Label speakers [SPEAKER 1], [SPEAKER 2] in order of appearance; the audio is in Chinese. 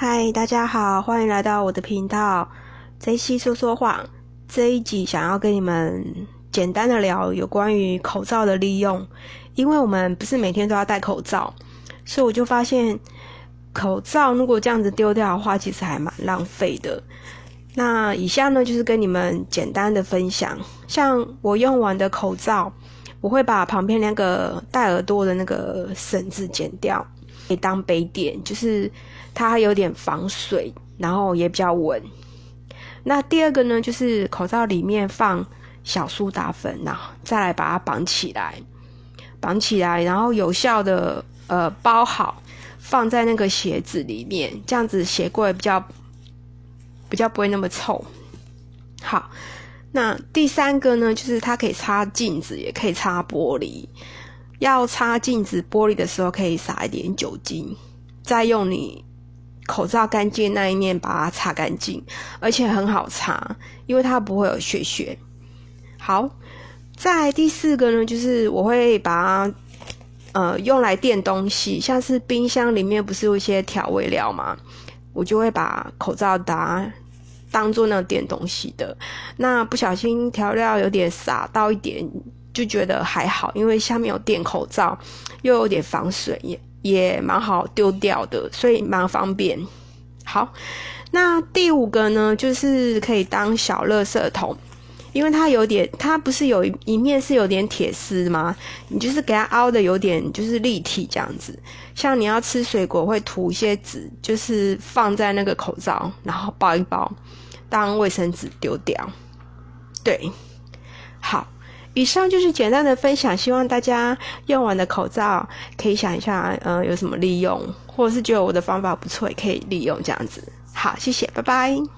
[SPEAKER 1] 嗨，大家好，欢迎来到我的频道。这一期说说话，这一集想要跟你们简单的聊有关于口罩的利用，因为我们不是每天都要戴口罩，所以我就发现口罩如果这样子丢掉的话，其实还蛮浪费的。那以下呢，就是跟你们简单的分享，像我用完的口罩，我会把旁边那个戴耳朵的那个绳子剪掉。可以当杯垫，就是它有点防水，然后也比较稳。那第二个呢，就是口罩里面放小苏打粉，然后再来把它绑起来，绑起来，然后有效的呃包好，放在那个鞋子里面，这样子鞋柜比较比较不会那么臭。好，那第三个呢，就是它可以擦镜子，也可以擦玻璃。要擦镜子玻璃的时候，可以撒一点酒精，再用你口罩干净那一面把它擦干净，而且很好擦，因为它不会有血血。好，在第四个呢，就是我会把它呃用来垫东西，像是冰箱里面不是有一些调味料吗？我就会把口罩打当做那垫东西的。那不小心调料有点洒到一点。就觉得还好，因为下面有垫口罩，又有点防水，也也蛮好丢掉的，所以蛮方便。好，那第五个呢，就是可以当小垃圾桶，因为它有点，它不是有一面是有点铁丝吗？你就是给它凹的有点就是立体这样子。像你要吃水果，会涂一些纸，就是放在那个口罩，然后包一包，当卫生纸丢掉。对，以上就是简单的分享，希望大家用完的口罩可以想一下，呃，有什么利用，或者是觉得我的方法不错，也可以利用这样子。好，谢谢，拜拜。